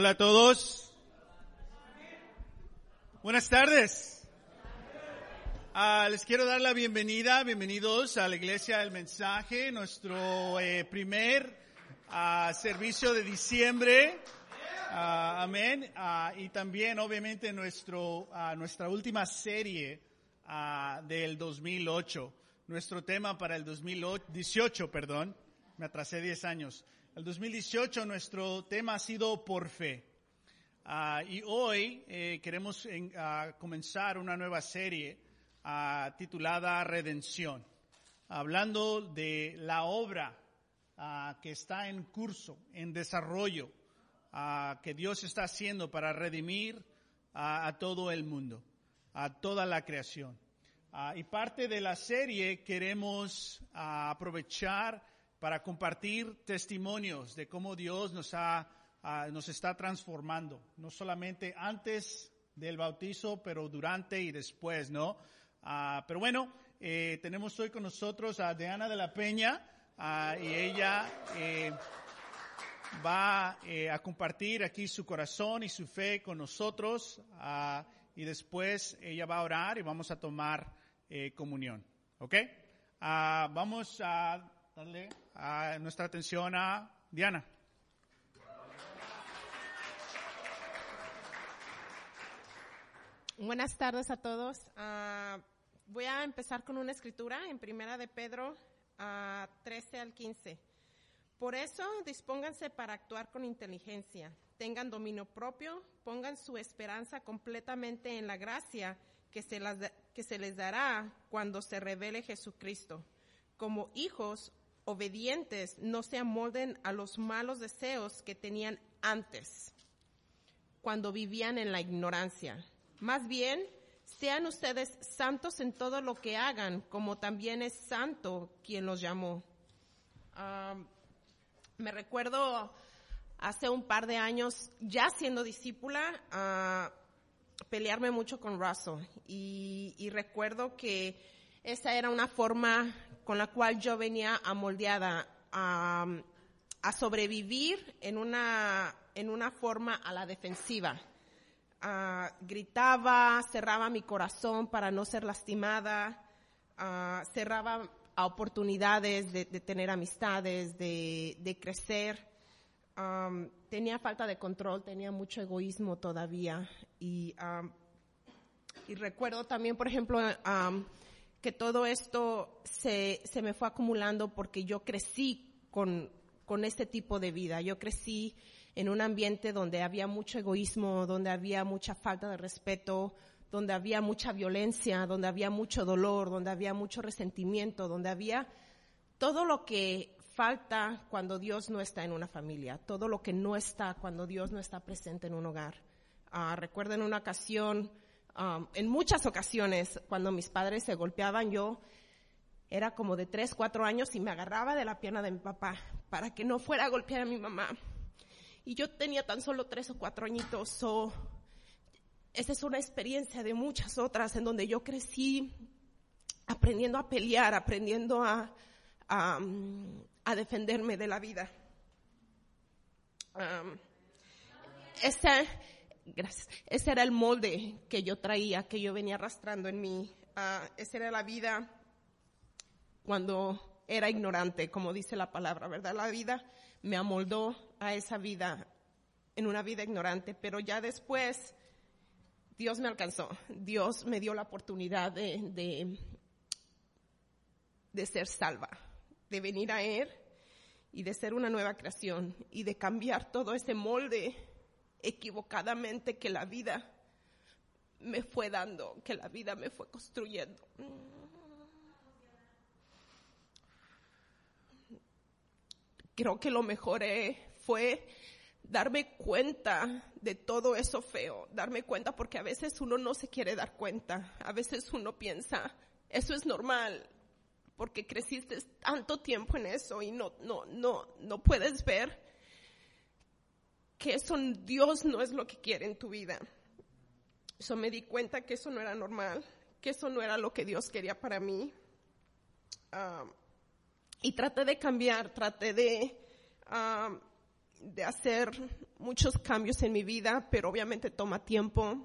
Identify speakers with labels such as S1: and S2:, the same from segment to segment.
S1: Hola a todos. Buenas tardes. Ah, les quiero dar la bienvenida, bienvenidos a la Iglesia del Mensaje, nuestro eh, primer ah, servicio de diciembre. Ah, amén. Ah, y también, obviamente, nuestro, nuestra última serie del 2008. Nuestro tema para el 2018, perdón, me atrasé 10 años. El 2018 nuestro tema ha sido por fe. Ah, y hoy eh, queremos en- ah, comenzar una nueva serie ah, titulada Redención, hablando de la obra que está en curso, en desarrollo, que Dios está haciendo para redimir a todo el mundo, a toda la creación. Y parte de la serie queremos aprovechar para compartir testimonios de cómo Dios nos, ha, ah, nos está transformando, no solamente antes del bautizo, pero durante y después, ¿no? Ah, pero bueno, eh, tenemos hoy con nosotros a Diana de la Peña ah, y ella eh, va eh, a compartir aquí su corazón y su fe con nosotros ah, y después ella va a orar y vamos a tomar comunión. ¿Ok? Vamos a darle nuestra atención a Diana.
S2: Buenas tardes a todos. Ah, voy a empezar con una escritura en Primera de Pedro ah, 13 al 15. Por eso, dispónganse para actuar con inteligencia, tengan dominio propio, pongan su esperanza completamente en la gracia que se les dará cuando se revele Jesucristo. Como hijos obedientes, no se amolden a los malos deseos que tenían antes cuando vivían en la ignorancia. Más bien, sean ustedes santos en todo lo que hagan, como también es santo quien los llamó. Me recuerdo hace un par de años, ya siendo discípula, pelearme mucho con Russell. Y recuerdo que esa era una forma con la cual yo venía amoldeada a, a sobrevivir en una, en una forma a la defensiva. Ah, gritaba, cerraba mi corazón para no ser lastimada, ah, cerraba a oportunidades de, de tener amistades, de, de crecer. Am, tenía falta de control, tenía mucho egoísmo todavía. Y, am, y recuerdo también, por ejemplo, am, que todo esto se, se me fue acumulando porque yo crecí con, con este tipo de vida. Yo crecí en un ambiente donde había mucho egoísmo, donde había mucha falta de respeto, donde había mucha violencia, donde había mucho dolor, donde había mucho resentimiento, donde había todo lo que falta cuando Dios no está en una familia, todo lo que no está cuando Dios no está presente en un hogar. Ah, recuerdo en una ocasión, um, en muchas ocasiones, cuando mis padres se golpeaban, yo era como de tres, cuatro años y me agarraba de la pierna de mi papá para que no fuera a golpear a mi mamá. Y yo tenía tan solo tres o cuatro añitos, so, esa es una experiencia de muchas otras en donde yo crecí aprendiendo a pelear, aprendiendo a, defenderme de la vida. Um, gracias, ese era el molde que yo traía, que yo venía arrastrando en mí. Ah, esa era la vida cuando era ignorante, como dice la palabra, ¿verdad? La vida me amoldó a esa vida, en una vida ignorante, pero ya después Dios me alcanzó, Dios me dio la oportunidad de, de ser salva, de venir a Él y de ser una nueva creación y de cambiar todo ese molde equivocadamente que la vida me fue dando, que la vida me fue construyendo. Creo que lo mejor eh, fue darme cuenta de todo eso feo, darme cuenta porque a veces uno no se quiere dar cuenta, a veces uno piensa, eso es normal, porque creciste tanto tiempo en eso y no, no, no, no puedes ver que eso Dios no es lo que quiere en tu vida. Eso me di cuenta que eso no era normal, que eso no era lo que Dios quería para mí. Y traté de cambiar, traté de de hacer muchos cambios en mi vida, pero obviamente toma tiempo,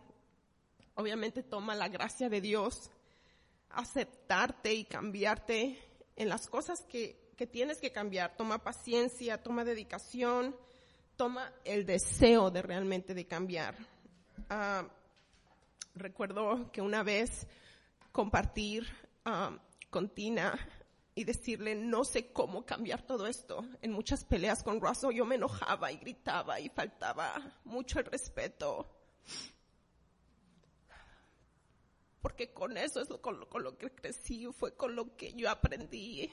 S2: obviamente toma la gracia de Dios, aceptarte y cambiarte en las cosas que, que tienes que cambiar. Toma paciencia, toma dedicación, toma el deseo de realmente de cambiar. Ah, recuerdo que una vez compartir ah, con Tina y decirle, no sé cómo cambiar todo esto. En muchas peleas con Russell yo me enojaba y gritaba y faltaba mucho el respeto. Porque con eso es con, lo, con lo que crecí, fue con lo que yo aprendí.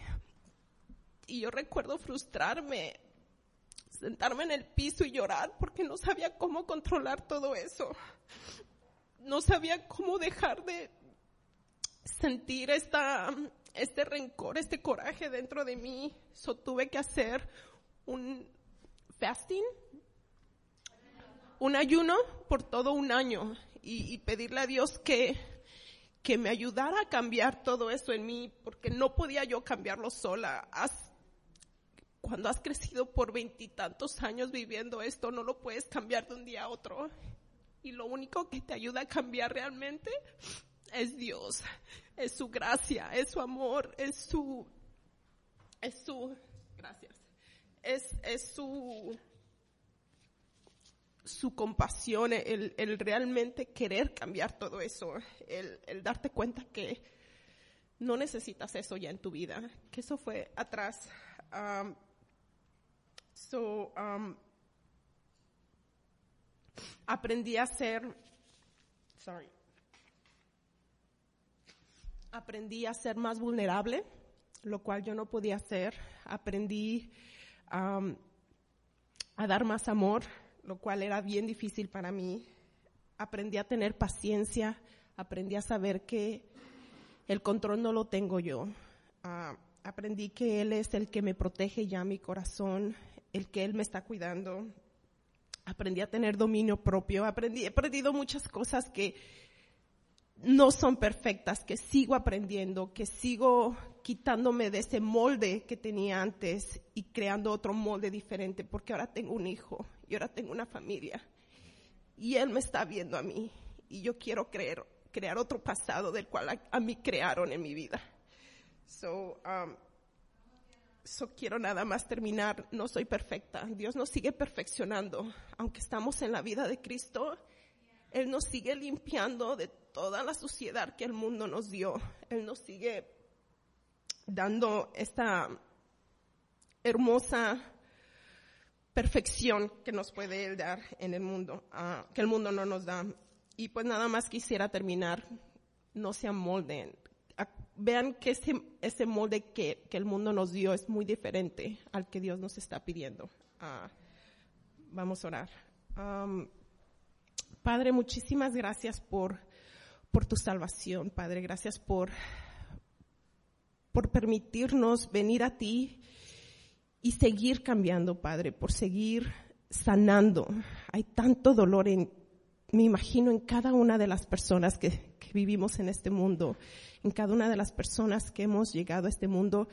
S2: Y yo recuerdo frustrarme, sentarme en el piso y llorar porque no sabía cómo controlar todo eso. No sabía cómo dejar de sentir esta este rencor, este coraje dentro de mí, so tuve que hacer un fasting, un ayuno por todo un año y, pedirle a Dios que, que me ayudara a cambiar todo eso en mí, porque no podía yo cambiarlo sola. Cuando has crecido por veintitantos años viviendo esto, no lo puedes cambiar de un día a otro. Y lo único que te ayuda a cambiar realmente es Dios, es su gracia, es su amor, es su, es su, gracias, es, es su, su compasión, el, el, realmente querer cambiar todo eso, el, el, darte cuenta que no necesitas eso ya en tu vida, que eso fue atrás. So, um, aprendí a ser, sorry, aprendí a ser más vulnerable, lo cual yo no podía hacer. Aprendí a dar más amor, lo cual era bien difícil para mí. Aprendí a tener paciencia, aprendí a saber que el control no lo tengo yo. Ah, aprendí que Él es el que me protege ya mi corazón, el que Él me está cuidando. Aprendí a tener dominio propio, aprendí, he aprendido muchas cosas que no son perfectas, que sigo aprendiendo, que sigo quitándome de ese molde que tenía antes y creando otro molde diferente, porque ahora tengo un hijo y ahora tengo una familia. Y él me está viendo a mí y yo quiero crear otro pasado del cual a, mí crearon en mi vida. So, um, so quiero nada más terminar. No soy perfecta. Dios nos sigue perfeccionando. Aunque estamos en la vida de Cristo, Él nos sigue limpiando de toda la suciedad que el mundo nos dio. Él nos sigue dando esta hermosa perfección que nos puede dar en el mundo, ah, que el mundo no nos da. Y pues nada más quisiera terminar, no se amolden. Vean que ese, ese molde que, que, el mundo nos dio es muy diferente al que Dios nos está pidiendo. Ah, vamos a orar. Padre, muchísimas gracias por por tu salvación, Padre. Gracias por, por permitirnos venir a ti y seguir cambiando, Padre, por seguir sanando. Hay tanto dolor en, me imagino, en cada una de las personas que, vivimos en este mundo, en cada una de las personas que hemos llegado a este mundo.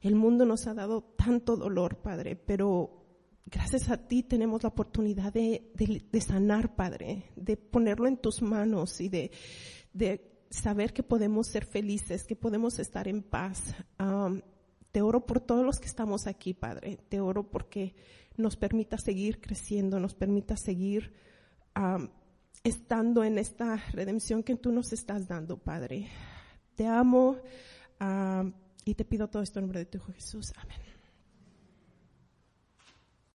S2: El mundo nos ha dado tanto dolor, Padre, pero gracias a ti tenemos la oportunidad de, sanar, Padre, de ponerlo en tus manos y de saber que podemos ser felices, que podemos estar en paz. te oro por todos los que estamos aquí, Padre. Te oro porque nos permita seguir creciendo, nos permita seguir estando en esta redención que tú nos estás dando, Padre. Te amo y te pido todo esto en nombre de tu Hijo Jesús. Amén.